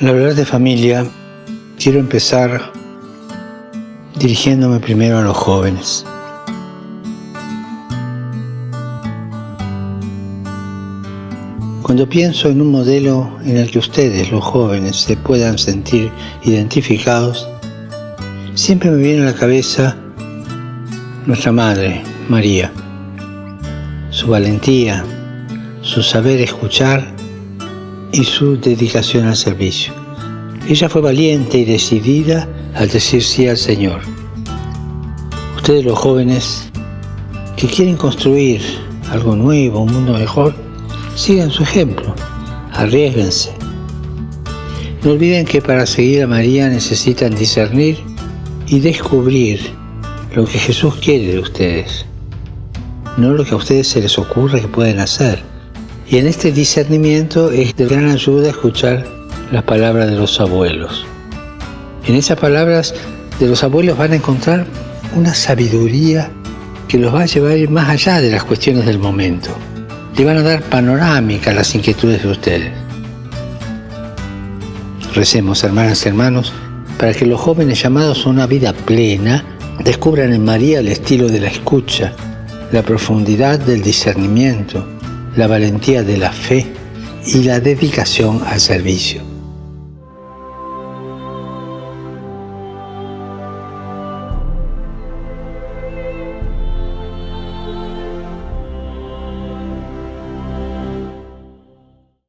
Al hablar de familia, quiero empezar dirigiéndome primero a los jóvenes. Cuando pienso en un modelo en el que ustedes, los jóvenes, se puedan sentir identificados, siempre me viene a la cabeza nuestra madre, María, su valentía, su saber escuchar y su dedicación al servicio. Ella fue valiente y decidida al decir sí al Señor. Ustedes los jóvenes que quieren construir algo nuevo, un mundo mejor, sigan su ejemplo, arriesguense. No olviden que para seguir a María necesitan discernir y descubrir lo que Jesús quiere de ustedes, no lo que a ustedes se les ocurre que pueden hacer. Y en este discernimiento es de gran ayuda escuchar las palabras de los abuelos. En esas palabras de los abuelos van a encontrar una sabiduría que los va a llevar más allá de las cuestiones del momento. Le van a dar panorámica a las inquietudes de ustedes. Recemos, hermanas y hermanos, para que los jóvenes llamados a una vida plena descubran en María el estilo de la escucha, la profundidad del discernimiento, la valentía de la fe y la dedicación al servicio.